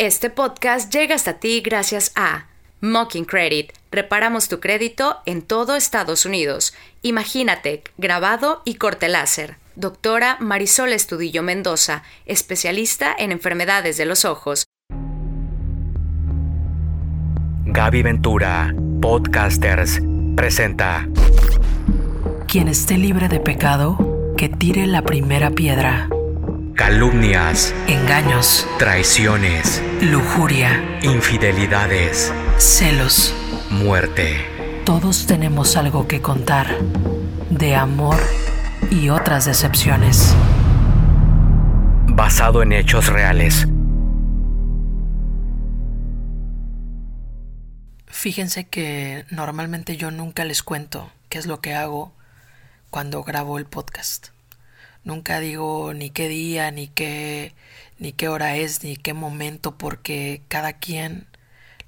Este podcast llega hasta ti gracias a Mocking Credit. Reparamos tu crédito en todo Estados Unidos. Imagínate, grabado y corte láser. Doctora Marisol Estudillo Mendoza, especialista en enfermedades de los ojos. Gaby Ventura, Podcasters, presenta. Quien esté libre de pecado, que tire la primera piedra. Calumnias, Engaños, traiciones, lujuria, infidelidades, celos. muerte. Todos tenemos algo que contar de amor y otras decepciones. Basado en hechos reales. Fíjense que normalmente yo nunca les cuento qué es lo que hago cuando grabo el podcast. Nunca digo ni qué día, ni qué, ni qué hora es, ni qué momento, porque cada quien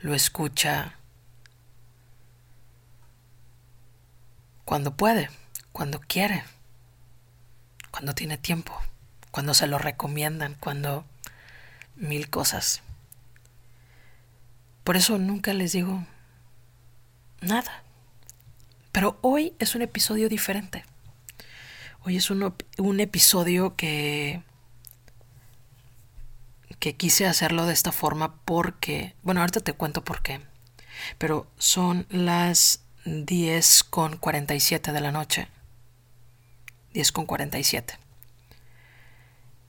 lo escucha cuando puede, cuando quiere, cuando tiene tiempo, cuando se lo recomiendan, cuando mil cosas. Por eso nunca les digo nada. Pero hoy es un episodio diferente. Hoy es un, un episodio que, que quise hacerlo de esta forma porque, bueno, ahorita te cuento por qué, pero son las 10 con 47 de la noche. 10 con 47.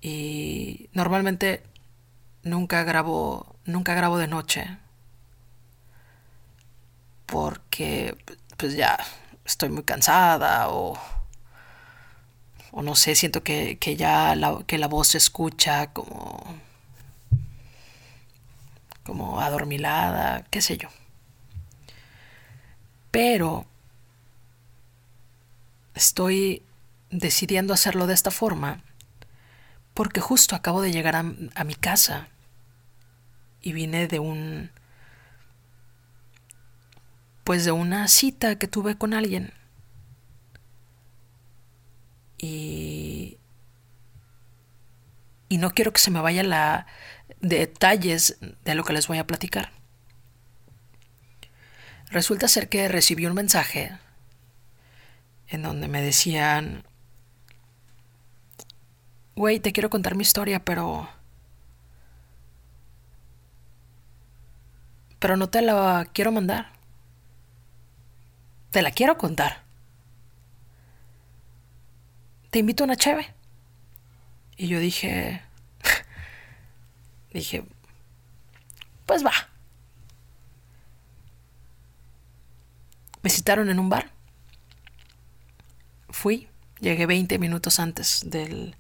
Y normalmente nunca grabo, nunca grabo de noche porque pues ya estoy muy cansada o o no sé, siento que, que ya la, que la voz se escucha como, como adormilada, qué sé yo. Pero estoy decidiendo hacerlo de esta forma porque justo acabo de llegar a, a mi casa y vine de un pues de una cita que tuve con alguien y, y no quiero que se me vaya la detalles de lo que les voy a platicar. Resulta ser que recibí un mensaje en donde me decían, güey, te quiero contar mi historia, pero... Pero no te la quiero mandar. Te la quiero contar te invito a una cheve. Y yo dije, dije, pues va. Me citaron en un bar. Fui, llegué 20 minutos antes del,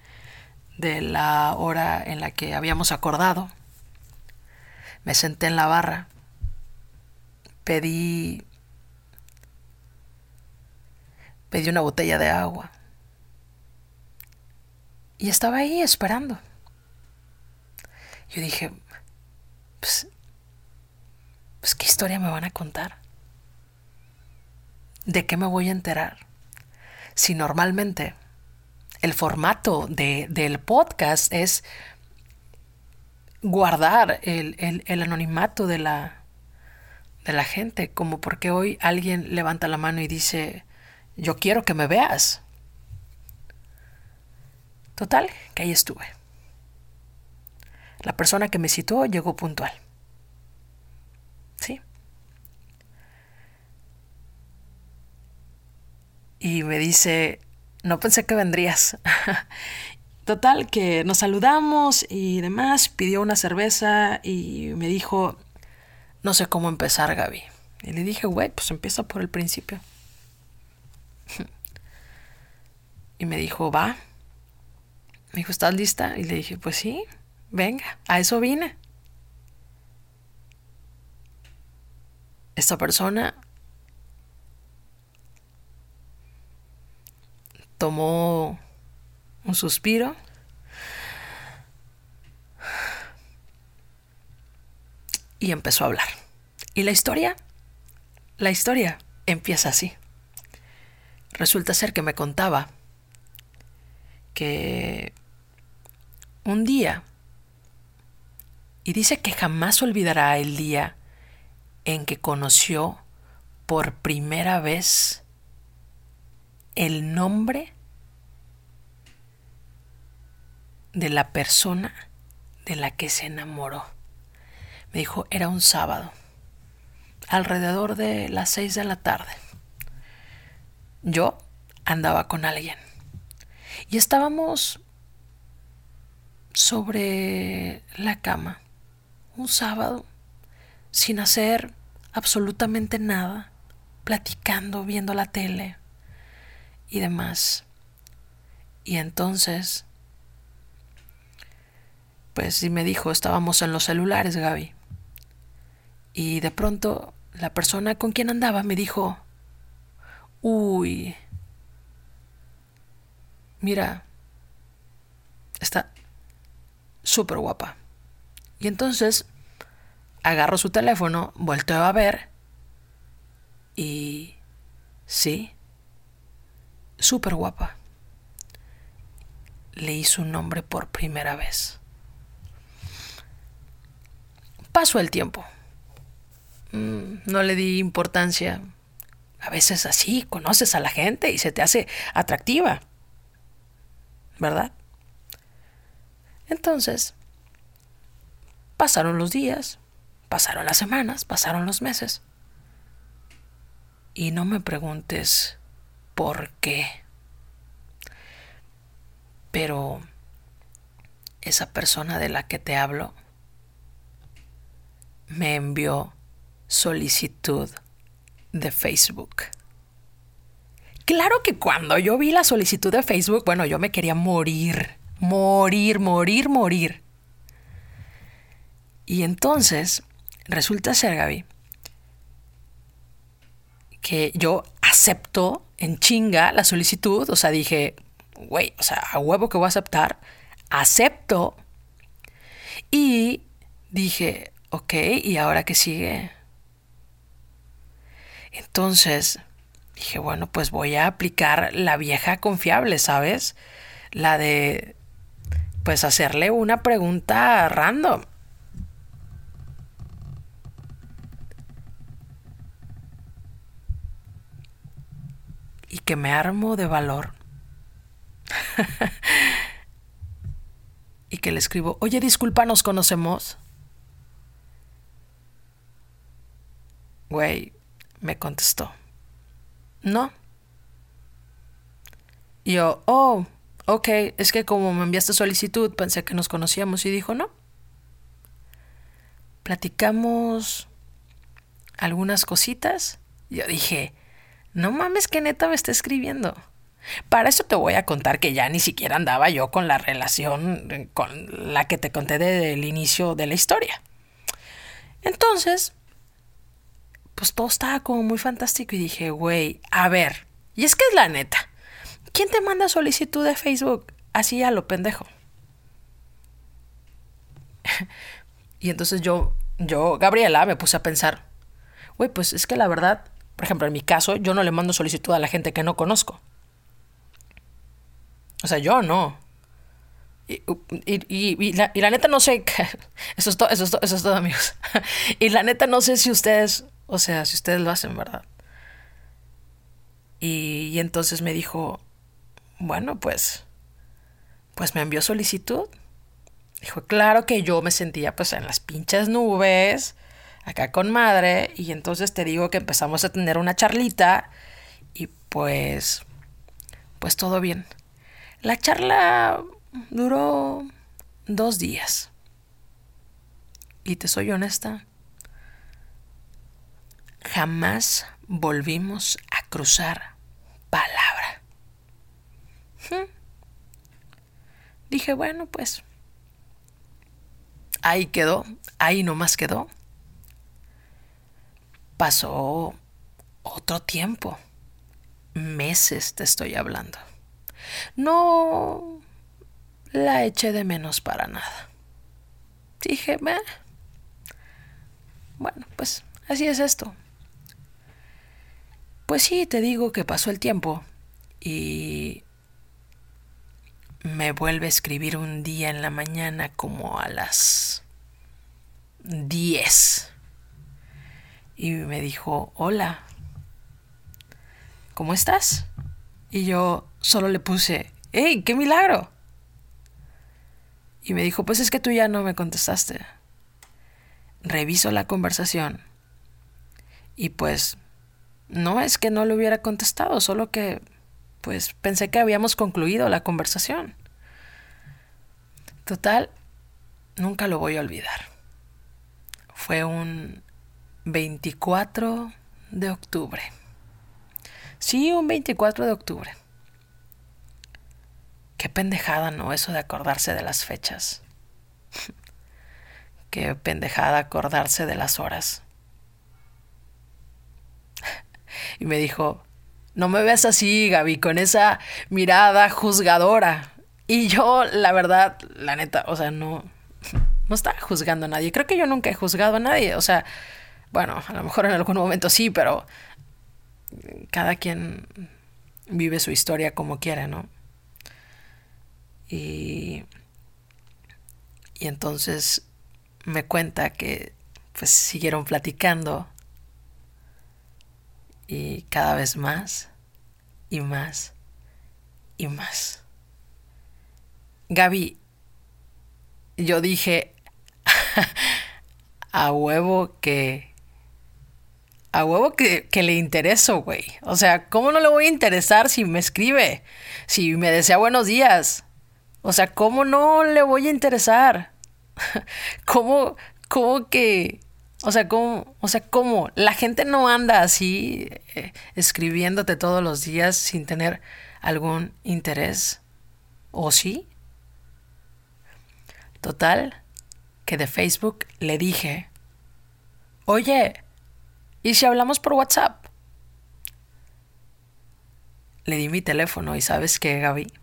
de la hora en la que habíamos acordado. Me senté en la barra. Pedí pedí una botella de agua. Y estaba ahí esperando. Yo dije, pues, pues, ¿qué historia me van a contar? ¿De qué me voy a enterar? Si normalmente el formato de, del podcast es guardar el, el, el anonimato de la, de la gente, como porque hoy alguien levanta la mano y dice, yo quiero que me veas. Total, que ahí estuve. La persona que me citó llegó puntual. ¿Sí? Y me dice, no pensé que vendrías. Total, que nos saludamos y demás, pidió una cerveza y me dijo, no sé cómo empezar, Gaby. Y le dije, güey, pues empieza por el principio. y me dijo, va. Me dijo, ¿estás lista? Y le dije, pues sí, venga, a eso vine. Esta persona tomó un suspiro. Y empezó a hablar. Y la historia, la historia empieza así. Resulta ser que me contaba que un día Y dice que jamás olvidará el día en que conoció por primera vez el nombre de la persona de la que se enamoró. Me dijo, era un sábado, alrededor de las seis de la tarde. Yo andaba con alguien y estábamos sobre la cama un sábado sin hacer absolutamente nada, platicando, viendo la tele y demás. Y entonces, pues sí me dijo, estábamos en los celulares, Gaby. Y de pronto la persona con quien andaba me dijo, uy, mira, está súper guapa. Y entonces agarro su teléfono, volteo a ver y sí, súper guapa. Leí su nombre por primera vez. Pasó el tiempo. Mm, no le di importancia. A veces así conoces a la gente y se te hace atractiva. ¿Verdad? Entonces, pasaron los días, Pasaron las semanas, pasaron los meses. Y no me preguntes por qué. Pero esa persona de la que te hablo me envió solicitud de Facebook. Claro que cuando yo vi la solicitud de Facebook, bueno, yo me quería morir, morir, morir, morir. Y entonces Resulta ser, Gaby, que yo acepto en chinga la solicitud, o sea, dije, güey, o sea, a huevo que voy a aceptar, acepto. Y dije, ok, ¿y ahora qué sigue? Entonces, dije, bueno, pues voy a aplicar la vieja confiable, ¿sabes? La de, pues hacerle una pregunta random. y que me armo de valor. y que le escribo, oye, disculpa, ¿nos conocemos? Güey, me contestó, no. Yo, oh, ok, es que como me enviaste solicitud, pensé que nos conocíamos y dijo, no. Platicamos algunas cositas. Yo dije, no mames que neta me está escribiendo. Para eso te voy a contar que ya ni siquiera andaba yo con la relación con la que te conté desde el inicio de la historia. Entonces, pues todo estaba como muy fantástico y dije, güey, a ver, y es que es la neta. ¿Quién te manda solicitud de Facebook así a lo pendejo? y entonces yo, yo, Gabriela, me puse a pensar, güey, pues es que la verdad, por ejemplo, en mi caso, yo no le mando solicitud a la gente que no conozco. O sea, yo no. Y, la, neta no sé. Eso es, todo, eso, es eso es todo, amigos. y la neta no sé si ustedes. O sea, si ustedes lo hacen, ¿verdad? Y, entonces me dijo. Bueno, pues. Pues me envió solicitud. Dijo, claro que yo me sentía pues en las pinches nubes acá con madre y entonces te digo que empezamos a tener una charlita y pues pues todo bien. La charla duró dos días. Y te soy honesta, jamás volvimos a cruzar palabra. Dije, bueno, pues ahí quedó, ahí nomás quedó pasó otro tiempo. Meses te estoy hablando. No la eché de menos para nada. Dije, bueno, pues así es esto. Pues sí, te digo que pasó el tiempo y me vuelve a escribir un día en la mañana como a las 10. Y me dijo, hola, ¿cómo estás? Y yo solo le puse, ¡hey, qué milagro! Y me dijo, pues es que tú ya no me contestaste. Reviso la conversación. Y pues, no es que no le hubiera contestado, solo que, pues pensé que habíamos concluido la conversación. Total, nunca lo voy a olvidar. Fue un 24 de octubre. Sí, un 24 de octubre. Qué pendejada, ¿no? Eso de acordarse de las fechas. Qué pendejada acordarse de las horas. Y me dijo, no me veas así, Gaby, con esa mirada juzgadora. Y yo, la verdad, la neta, o sea, no, no estaba juzgando a nadie. Creo que yo nunca he juzgado a nadie. O sea, bueno, a lo mejor en algún momento sí, pero cada quien vive su historia como quiere, ¿no? Y, y entonces me cuenta que pues siguieron platicando y cada vez más y más y más. Gaby, yo dije a huevo que a huevo que, que, le intereso, güey. O sea, ¿cómo no le voy a interesar si me escribe? Si me desea buenos días. O sea, ¿cómo no le voy a interesar? ¿Cómo, cómo que... O sea, ¿cómo, o sea, ¿cómo? La gente no anda así eh, escribiéndote todos los días sin tener algún interés. ¿O sí? Total, que de Facebook le dije, oye, ¿y si hablamos por WhatsApp? Le di mi teléfono y sabes qué, Gaby.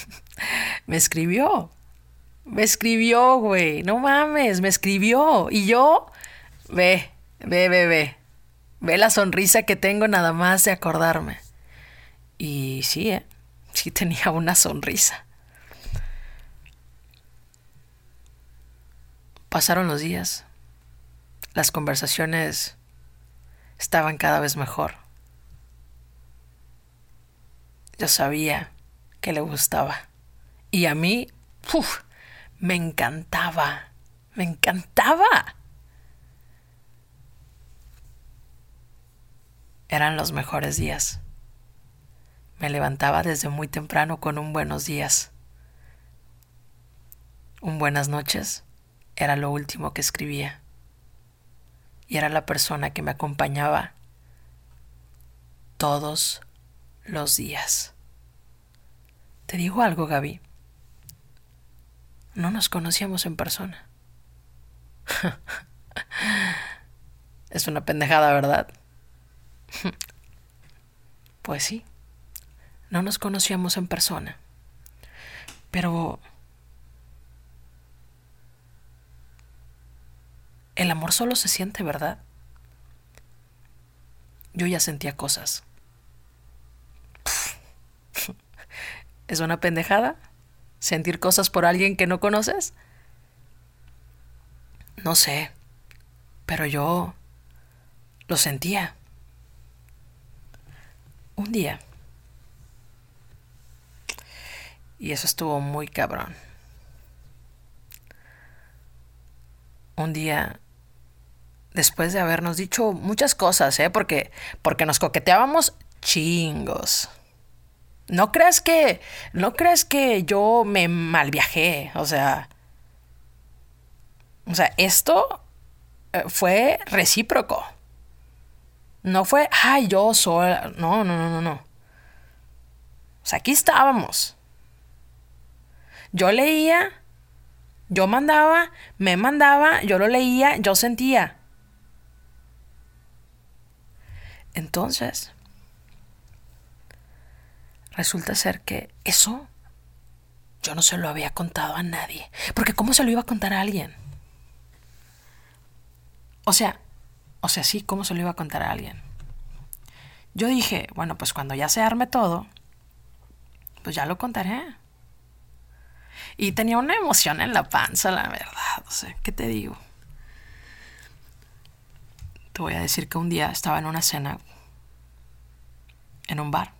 me escribió. Me escribió, güey. No mames, me escribió. Y yo, ve, ve, ve, ve. Ve la sonrisa que tengo nada más de acordarme. Y sí, ¿eh? sí tenía una sonrisa. Pasaron los días. Las conversaciones estaban cada vez mejor. Yo sabía que le gustaba. Y a mí, uf, me encantaba. Me encantaba. Eran los mejores días. Me levantaba desde muy temprano con un buenos días. Un buenas noches era lo último que escribía. Y era la persona que me acompañaba todos los días. Te digo algo, Gaby. No nos conocíamos en persona. es una pendejada, ¿verdad? pues sí. No nos conocíamos en persona. Pero... El amor solo se siente, ¿verdad? Yo ya sentía cosas. ¿Es una pendejada? ¿Sentir cosas por alguien que no conoces? No sé, pero yo lo sentía. Un día. Y eso estuvo muy cabrón. Un día, después de habernos dicho muchas cosas, ¿eh? Porque, porque nos coqueteábamos chingos. No creas que. No creas que yo me mal viajé. O sea. O sea, esto eh, fue recíproco. No fue, ay, yo sola. No, no, no, no, no. O sea, aquí estábamos. Yo leía, yo mandaba, me mandaba, yo lo leía, yo sentía. Entonces, Resulta ser que eso yo no se lo había contado a nadie. Porque ¿cómo se lo iba a contar a alguien? O sea, o sea, sí, ¿cómo se lo iba a contar a alguien? Yo dije, bueno, pues cuando ya se arme todo, pues ya lo contaré. Y tenía una emoción en la panza, la verdad. O sea, ¿qué te digo? te voy a decir que un día estaba en una cena en un bar.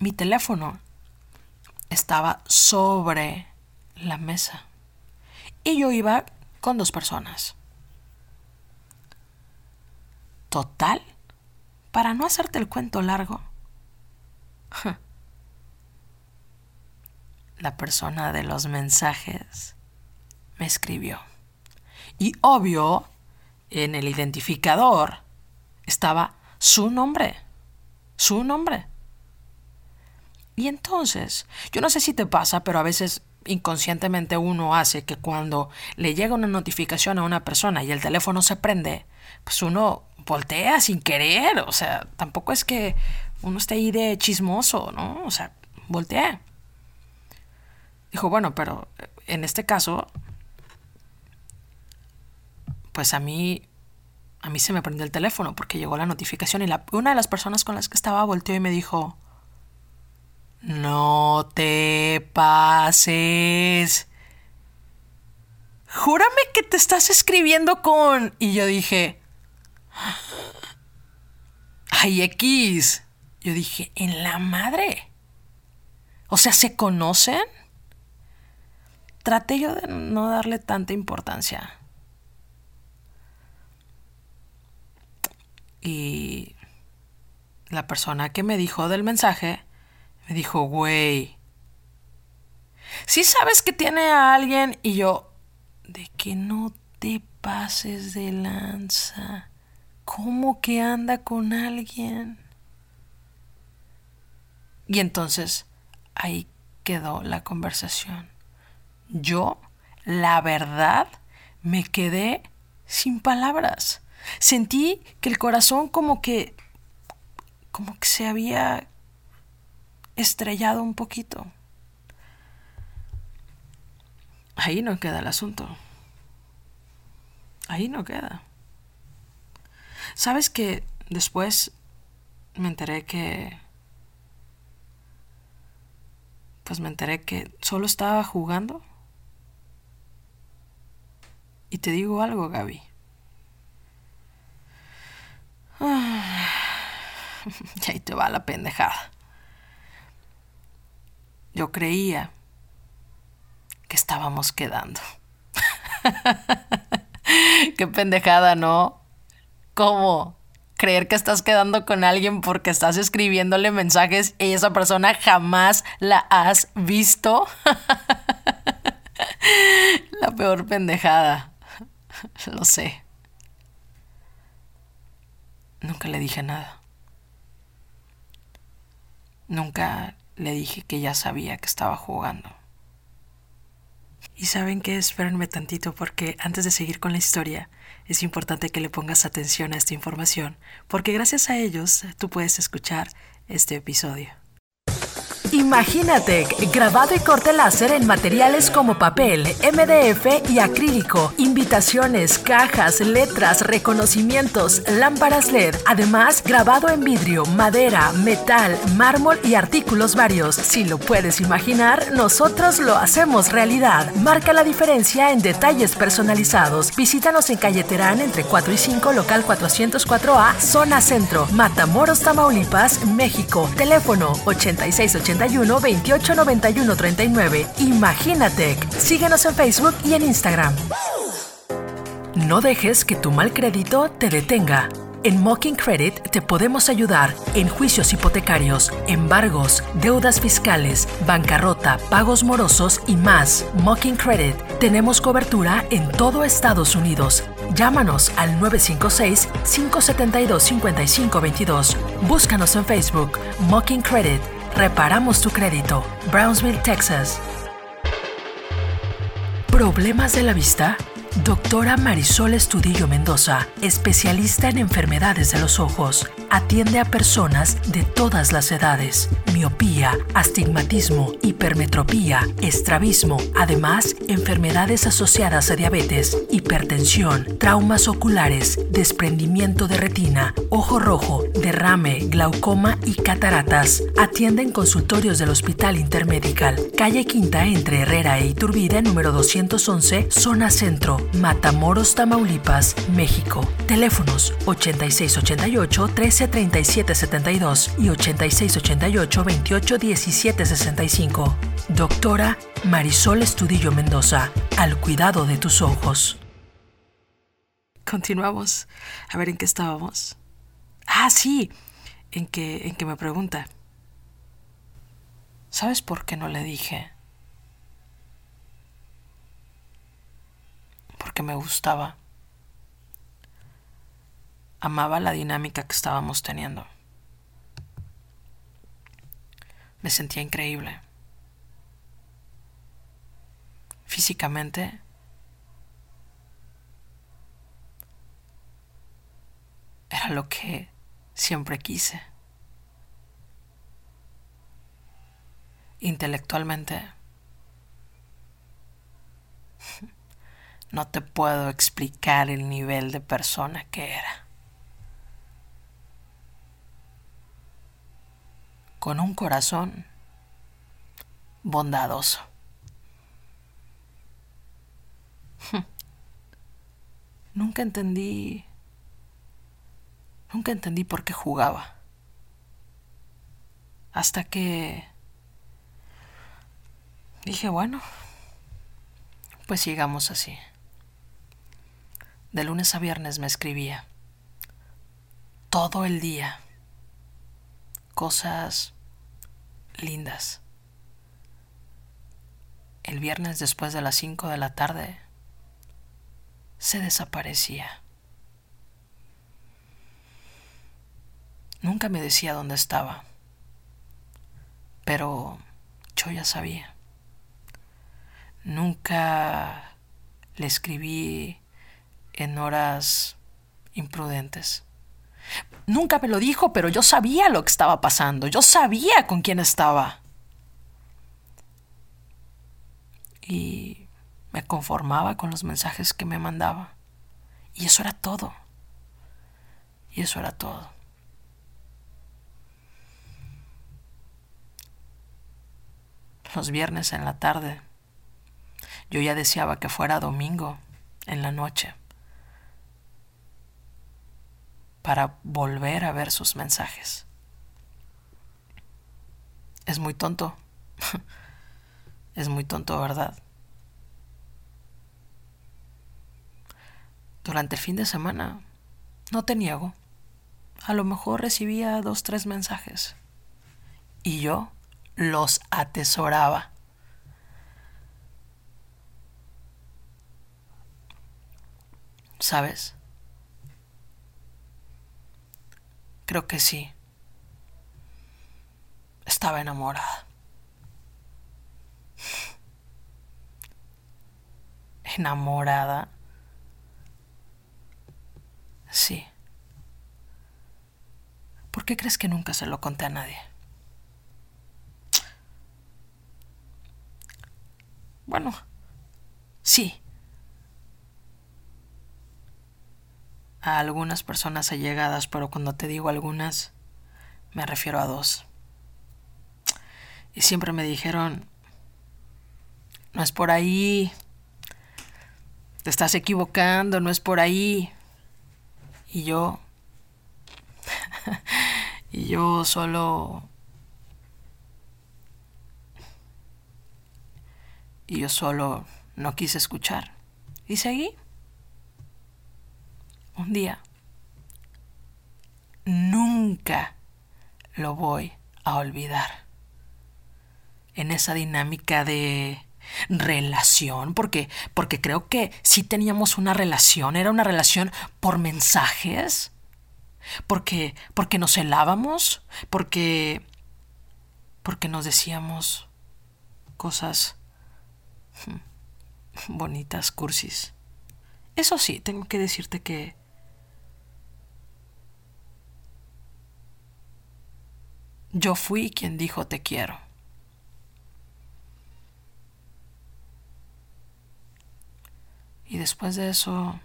Mi teléfono estaba sobre la mesa y yo iba con dos personas. Total, para no hacerte el cuento largo, la persona de los mensajes me escribió. Y obvio, en el identificador estaba su nombre. Su nombre. Y entonces, yo no sé si te pasa, pero a veces inconscientemente uno hace que cuando le llega una notificación a una persona y el teléfono se prende, pues uno voltea sin querer. O sea, tampoco es que uno esté ahí de chismoso, ¿no? O sea, voltea. Dijo, bueno, pero en este caso, pues a mí, a mí se me prendió el teléfono porque llegó la notificación y la, una de las personas con las que estaba volteó y me dijo, no te pases. Júrame que te estás escribiendo con... Y yo dije... Ay, X. Yo dije, en la madre. O sea, ¿se conocen? Traté yo de no darle tanta importancia. Y la persona que me dijo del mensaje me dijo, güey, si sabes que tiene a alguien y yo, de que no te pases de lanza. ¿Cómo que anda con alguien? Y entonces ahí quedó la conversación. Yo, la verdad, me quedé sin palabras. Sentí que el corazón como que como que se había estrellado un poquito. Ahí no queda el asunto. Ahí no queda. ¿Sabes que después me enteré que... Pues me enteré que solo estaba jugando? Y te digo algo, Gaby. y ahí te va la pendejada. Yo creía que estábamos quedando. Qué pendejada, ¿no? ¿Cómo? Creer que estás quedando con alguien porque estás escribiéndole mensajes y esa persona jamás la has visto. la peor pendejada. Lo sé. Nunca le dije nada. Nunca le dije que ya sabía que estaba jugando. Y saben qué, espérenme tantito porque antes de seguir con la historia, es importante que le pongas atención a esta información, porque gracias a ellos tú puedes escuchar este episodio. Imagínate, grabado y corte láser en materiales como papel, MDF y acrílico, invitaciones, cajas, letras, reconocimientos, lámparas LED, además grabado en vidrio, madera, metal, mármol y artículos varios. Si lo puedes imaginar, nosotros lo hacemos realidad. Marca la diferencia en detalles personalizados. Visítanos en Calle Terán entre 4 y 5, local 404A, zona centro, Matamoros, Tamaulipas, México. Teléfono 8680 81 28 91 39. Imagínate. Síguenos en Facebook y en Instagram. No dejes que tu mal crédito te detenga. En Mocking Credit te podemos ayudar en juicios hipotecarios, embargos, deudas fiscales, bancarrota, pagos morosos y más. Mocking Credit tenemos cobertura en todo Estados Unidos. Llámanos al 956-572-5522. Búscanos en Facebook, Mocking Credit Reparamos tu crédito. Brownsville, Texas. ¿Problemas de la vista? Doctora Marisol Estudillo Mendoza, especialista en enfermedades de los ojos, atiende a personas de todas las edades miopía, astigmatismo, hipermetropía, estrabismo, además enfermedades asociadas a diabetes, hipertensión, traumas oculares, desprendimiento de retina, ojo rojo, derrame, glaucoma y cataratas. Atienden consultorios del Hospital Intermedical, calle Quinta entre Herrera e Iturbide, número 211, zona centro, Matamoros, Tamaulipas, México. Teléfonos 8688 1337 72 y 8688 28 17 65. Doctora Marisol Estudillo Mendoza, al cuidado de tus ojos. Continuamos. A ver en qué estábamos. Ah, sí. En que, en que me pregunta. ¿Sabes por qué no le dije? Porque me gustaba. Amaba la dinámica que estábamos teniendo. Me sentía increíble. Físicamente, era lo que siempre quise. Intelectualmente, no te puedo explicar el nivel de persona que era. con un corazón bondadoso. Nunca entendí, nunca entendí por qué jugaba. Hasta que dije, bueno, pues sigamos así. De lunes a viernes me escribía. Todo el día cosas lindas. El viernes después de las 5 de la tarde se desaparecía. Nunca me decía dónde estaba, pero yo ya sabía. Nunca le escribí en horas imprudentes. Nunca me lo dijo, pero yo sabía lo que estaba pasando. Yo sabía con quién estaba. Y me conformaba con los mensajes que me mandaba. Y eso era todo. Y eso era todo. Los viernes en la tarde, yo ya deseaba que fuera domingo en la noche para volver a ver sus mensajes. Es muy tonto. es muy tonto, ¿verdad? Durante el fin de semana, no te niego, a lo mejor recibía dos, tres mensajes. Y yo los atesoraba. ¿Sabes? Creo que sí. Estaba enamorada. Enamorada. Sí. ¿Por qué crees que nunca se lo conté a nadie? Bueno, a algunas personas allegadas, pero cuando te digo algunas, me refiero a dos. Y siempre me dijeron, no es por ahí, te estás equivocando, no es por ahí. Y yo, y yo solo... Y yo solo no quise escuchar. Y seguí un día. Nunca lo voy a olvidar. En esa dinámica de relación, porque, porque creo que sí teníamos una relación, era una relación por mensajes, porque, porque nos helábamos, porque, porque nos decíamos cosas hmm, bonitas, cursis. Eso sí, tengo que decirte que yo fui quien dijo te quiero. Y después de eso,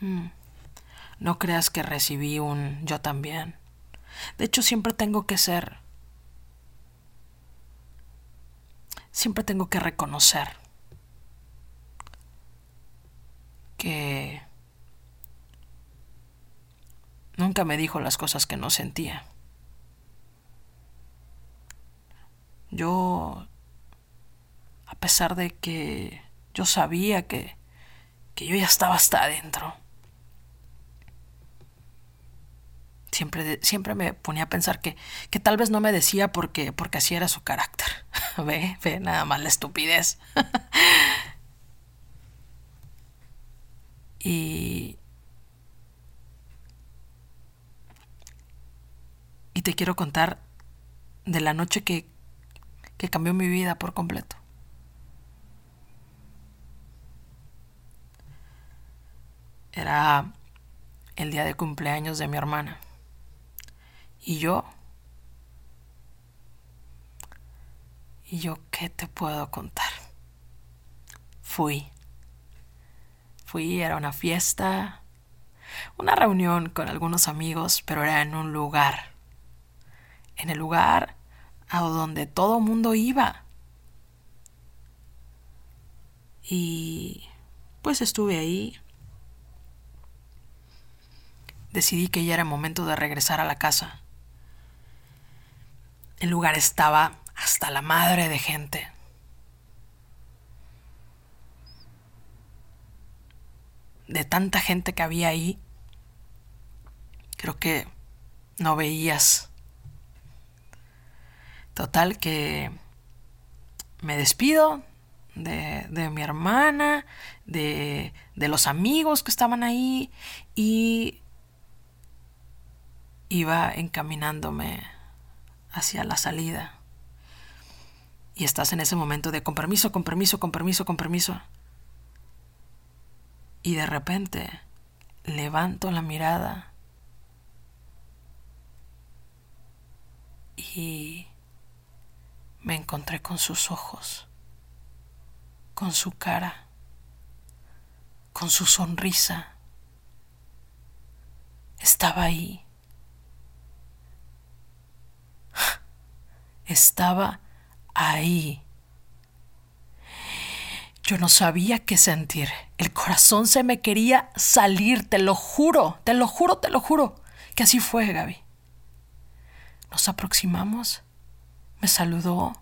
mm, no creas que recibí un yo también. De hecho, siempre tengo que ser, siempre tengo que reconocer que nunca me dijo las cosas que no sentía. Yo, a pesar de que yo sabía que, que yo ya estaba hasta adentro, siempre, siempre me ponía a pensar que, que tal vez no me decía porque, porque así era su carácter. ve, ve, nada más la estupidez. y, y te quiero contar de la noche que, que cambió mi vida por completo. Era el día de cumpleaños de mi hermana. Y yo... ¿Y yo qué te puedo contar? Fui. Fui, era una fiesta, una reunión con algunos amigos, pero era en un lugar. En el lugar a donde todo mundo iba. Y pues estuve ahí. Decidí que ya era momento de regresar a la casa. El lugar estaba hasta la madre de gente. De tanta gente que había ahí, creo que no veías Total que me despido de, de mi hermana, de, de los amigos que estaban ahí y iba encaminándome hacia la salida. Y estás en ese momento de con permiso, con permiso, con permiso, con permiso. Y de repente levanto la mirada y me encontré con sus ojos, con su cara, con su sonrisa. Estaba ahí. Estaba ahí. Yo no sabía qué sentir. El corazón se me quería salir, te lo juro, te lo juro, te lo juro. Que así fue, Gaby. Nos aproximamos me saludó.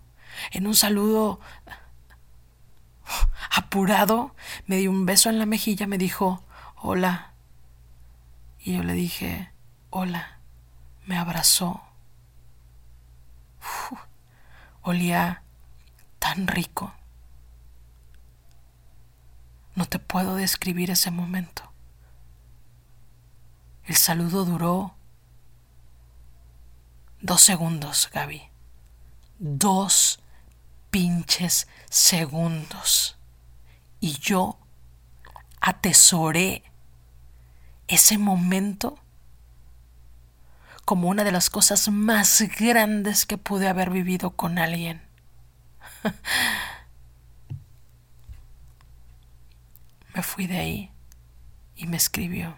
En un saludo apurado, me dio un beso en la mejilla, me dijo, hola. Y yo le dije, hola. Me abrazó. olía tan rico. No te puedo describir ese momento. El saludo duró dos segundos, Gaby dos pinches segundos. Y yo atesoré ese momento como una de las cosas más grandes que pude haber vivido con alguien. me fui de ahí y me escribió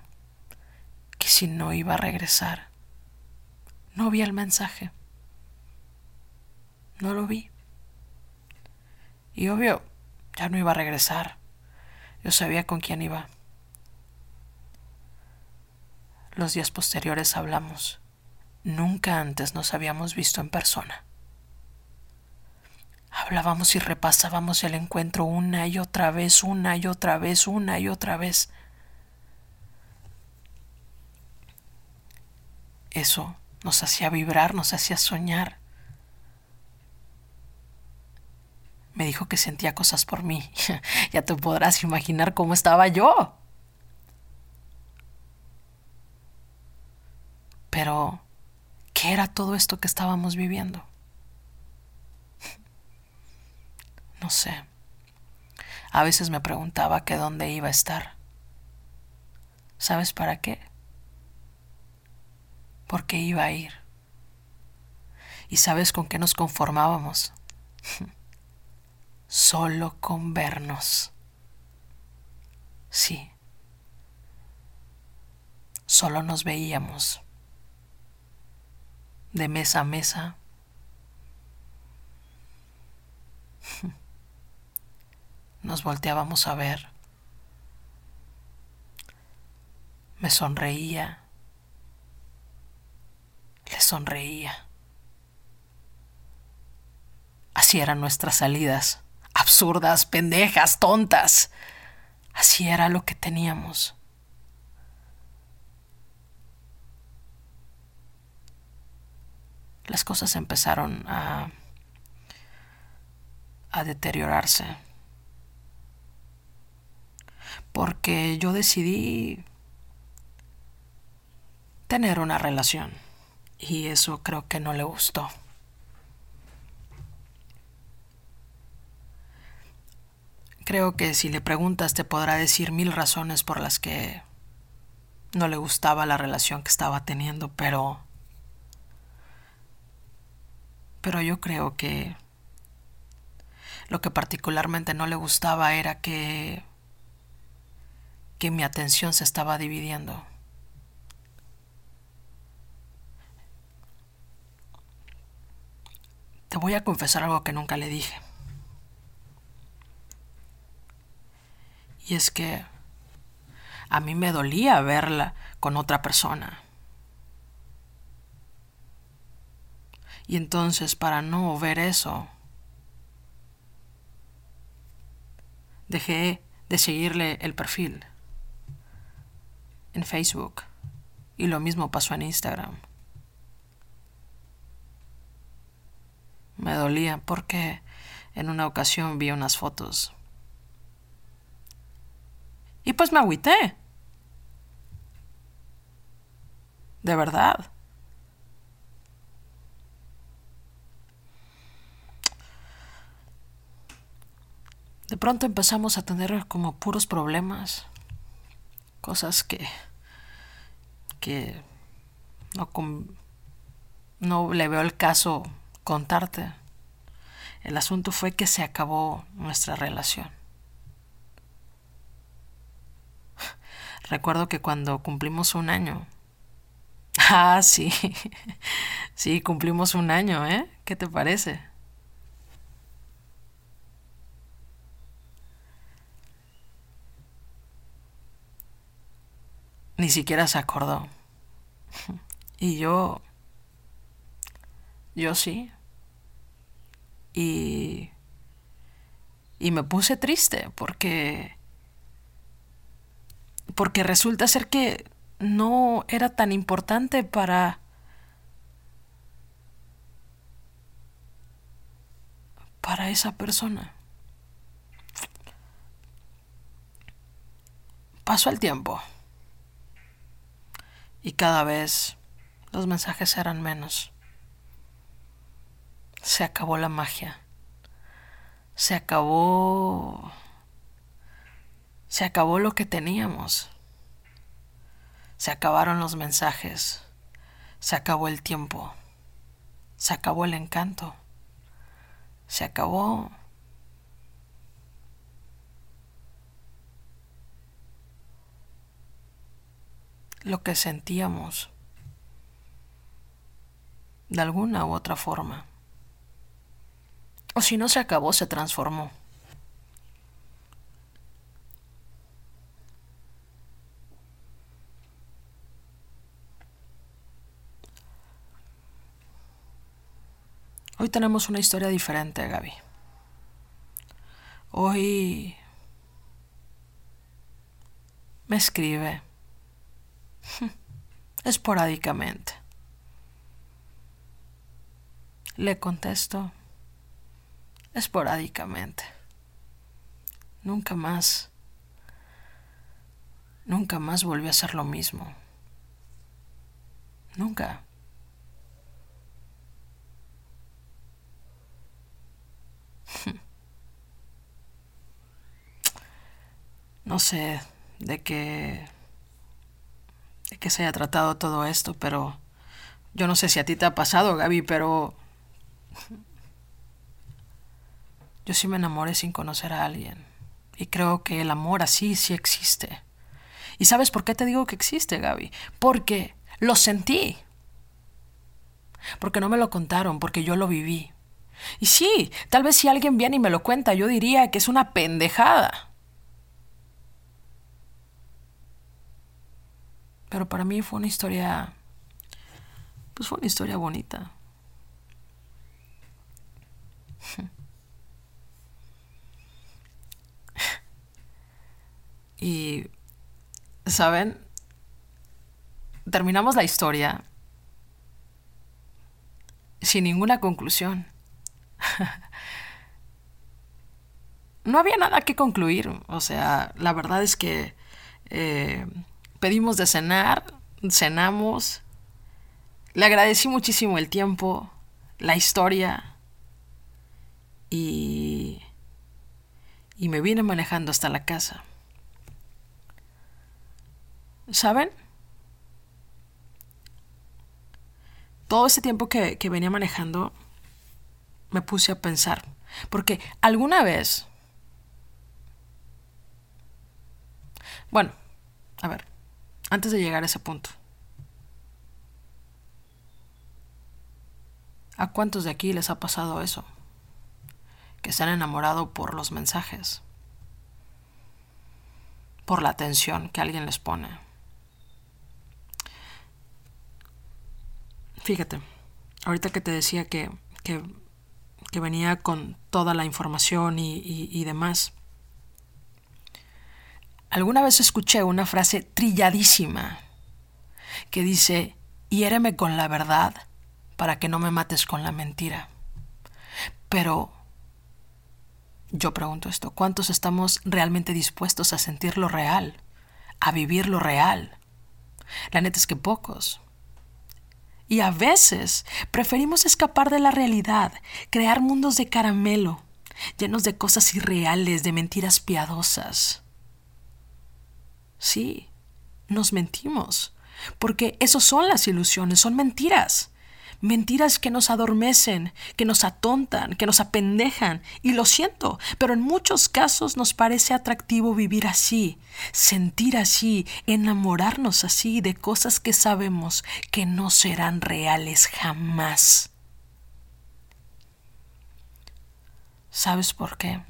que si no iba a regresar. No vi el mensaje. No lo vi. Y obvio, ya no iba a regresar. Yo sabía con quién iba. Los días posteriores hablamos. Nunca antes nos habíamos visto en persona. Hablábamos y repasábamos el encuentro una y otra vez, una y otra vez, una y otra vez. Eso nos hacía vibrar, nos hacía soñar. Me dijo que sentía cosas por mí. ya te podrás imaginar cómo estaba yo. Pero, ¿qué era todo esto que estábamos viviendo? No sé. A veces me preguntaba que dónde iba a estar. ¿Sabes para qué? Porque iba a ir. ¿Y sabes con qué nos conformábamos? Solo con vernos. Sí. Solo nos veíamos. De mesa a mesa. Nos volteábamos a ver. Me sonreía. Le sonreía. Así eran nuestras salidas. Absurdas, pendejas, tontas. Así era lo que teníamos. Las cosas empezaron a, a deteriorarse. Porque yo decidí tener una relación. Y eso creo que no le gustó. Creo que si le preguntas te podrá decir mil razones por las que no le gustaba la relación que estaba teniendo, pero... Pero yo creo que lo que particularmente no le gustaba era que que mi atención se estaba dividiendo. Te voy a confesar algo que nunca le dije. Y es que a mí me dolía verla con otra persona. Y entonces, para no ver eso, dejé de seguirle el perfil en Facebook. Y lo mismo pasó en Instagram. Me dolía porque en una ocasión vi unas fotos. Y pues me agüité. De verdad. De pronto empezamos a tener como puros problemas. Cosas que. que. no, no le veo el caso contarte. El asunto fue que se acabó nuestra relación. Recuerdo que cuando cumplimos un año. Ah, sí. Sí, cumplimos un año, ¿eh? ¿Qué te parece? Ni siquiera se acordó. Y yo... Yo sí y, y me puse triste porque, porque resulta ser que no era tan importante para, para esa persona. Pasó el tiempo y cada vez los mensajes eran menos. Se acabó la magia. Se acabó... Se acabó lo que teníamos. Se acabaron los mensajes. Se acabó el tiempo. Se acabó el encanto. Se acabó... lo que sentíamos de alguna u otra forma. O si no se acabó, se transformó. Hoy tenemos una historia diferente, Gaby. Hoy me escribe esporádicamente. Le contesto esporádicamente. Nunca más, nunca más volvió a ser lo mismo. Nunca. No sé de qué qué se haya tratado todo esto, pero yo no sé si a ti te ha pasado, Gaby, pero Yo sí me enamoré sin conocer a alguien. Y creo que el amor así sí existe. ¿Y sabes por qué te digo que existe, Gaby? Porque lo sentí. Porque no me lo contaron, porque yo lo viví. Y sí, tal vez si alguien viene y me lo cuenta, yo diría que es una pendejada. Pero para mí fue una historia... Pues fue una historia bonita. Y, ¿saben? Terminamos la historia sin ninguna conclusión. no había nada que concluir. O sea, la verdad es que eh, pedimos de cenar, cenamos. Le agradecí muchísimo el tiempo, la historia y, y me vine manejando hasta la casa. ¿Saben? Todo ese tiempo que, que venía manejando, me puse a pensar. Porque alguna vez... Bueno, a ver, antes de llegar a ese punto. ¿A cuántos de aquí les ha pasado eso? Que se han enamorado por los mensajes, por la atención que alguien les pone. Fíjate, ahorita que te decía que, que que venía con toda la información y, demás. Alguna vez escuché una frase trilladísima que dice, hiéreme con la verdad para que no me mates con la mentira. Pero yo pregunto esto, ¿cuántos estamos realmente dispuestos a sentir lo real, a vivir lo real? La neta es que pocos. Y a veces preferimos escapar de la realidad, crear mundos de caramelo, llenos de cosas irreales, de mentiras piadosas. Sí, nos mentimos, porque eso son las ilusiones, son mentiras. Mentiras que nos adormecen, que nos atontan, que nos apendejan. Y lo siento, pero en muchos casos nos parece atractivo vivir así, sentir así, enamorarnos así de cosas que sabemos que no serán reales jamás. ¿Sabes por qué?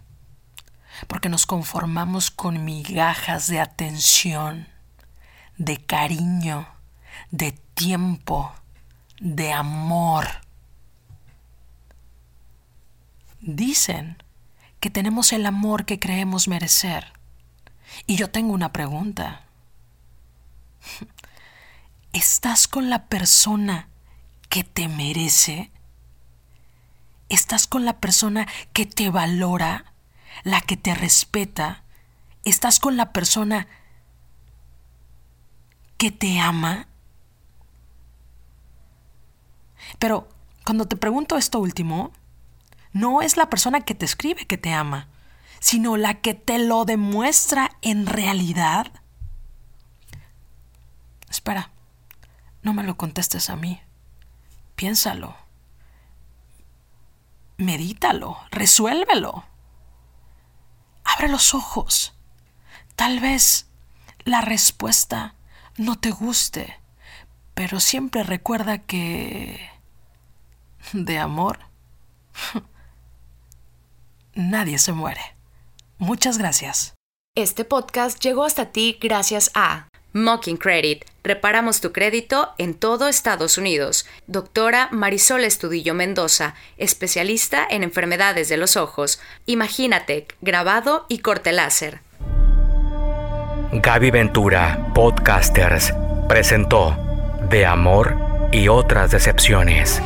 Porque nos conformamos con migajas de atención, de cariño, de tiempo de amor. Dicen que tenemos el amor que creemos merecer. Y yo tengo una pregunta. ¿Estás con la persona que te merece? ¿Estás con la persona que te valora, la que te respeta? ¿Estás con la persona que te ama? Pero cuando te pregunto esto último, no es la persona que te escribe que te ama, sino la que te lo demuestra en realidad. Espera, no me lo contestes a mí. Piénsalo. Medítalo, resuélvelo. Abre los ojos. Tal vez la respuesta no te guste, pero siempre recuerda que de amor, nadie se muere. Muchas gracias. Este podcast llegó hasta ti gracias a Mocking Credit. Reparamos tu crédito en todo Estados Unidos. Doctora Marisol Estudillo Mendoza, especialista en enfermedades de los ojos. Imagínate, grabado y corte láser. Gaby Ventura, Podcasters, presentó De Amor y otras decepciones.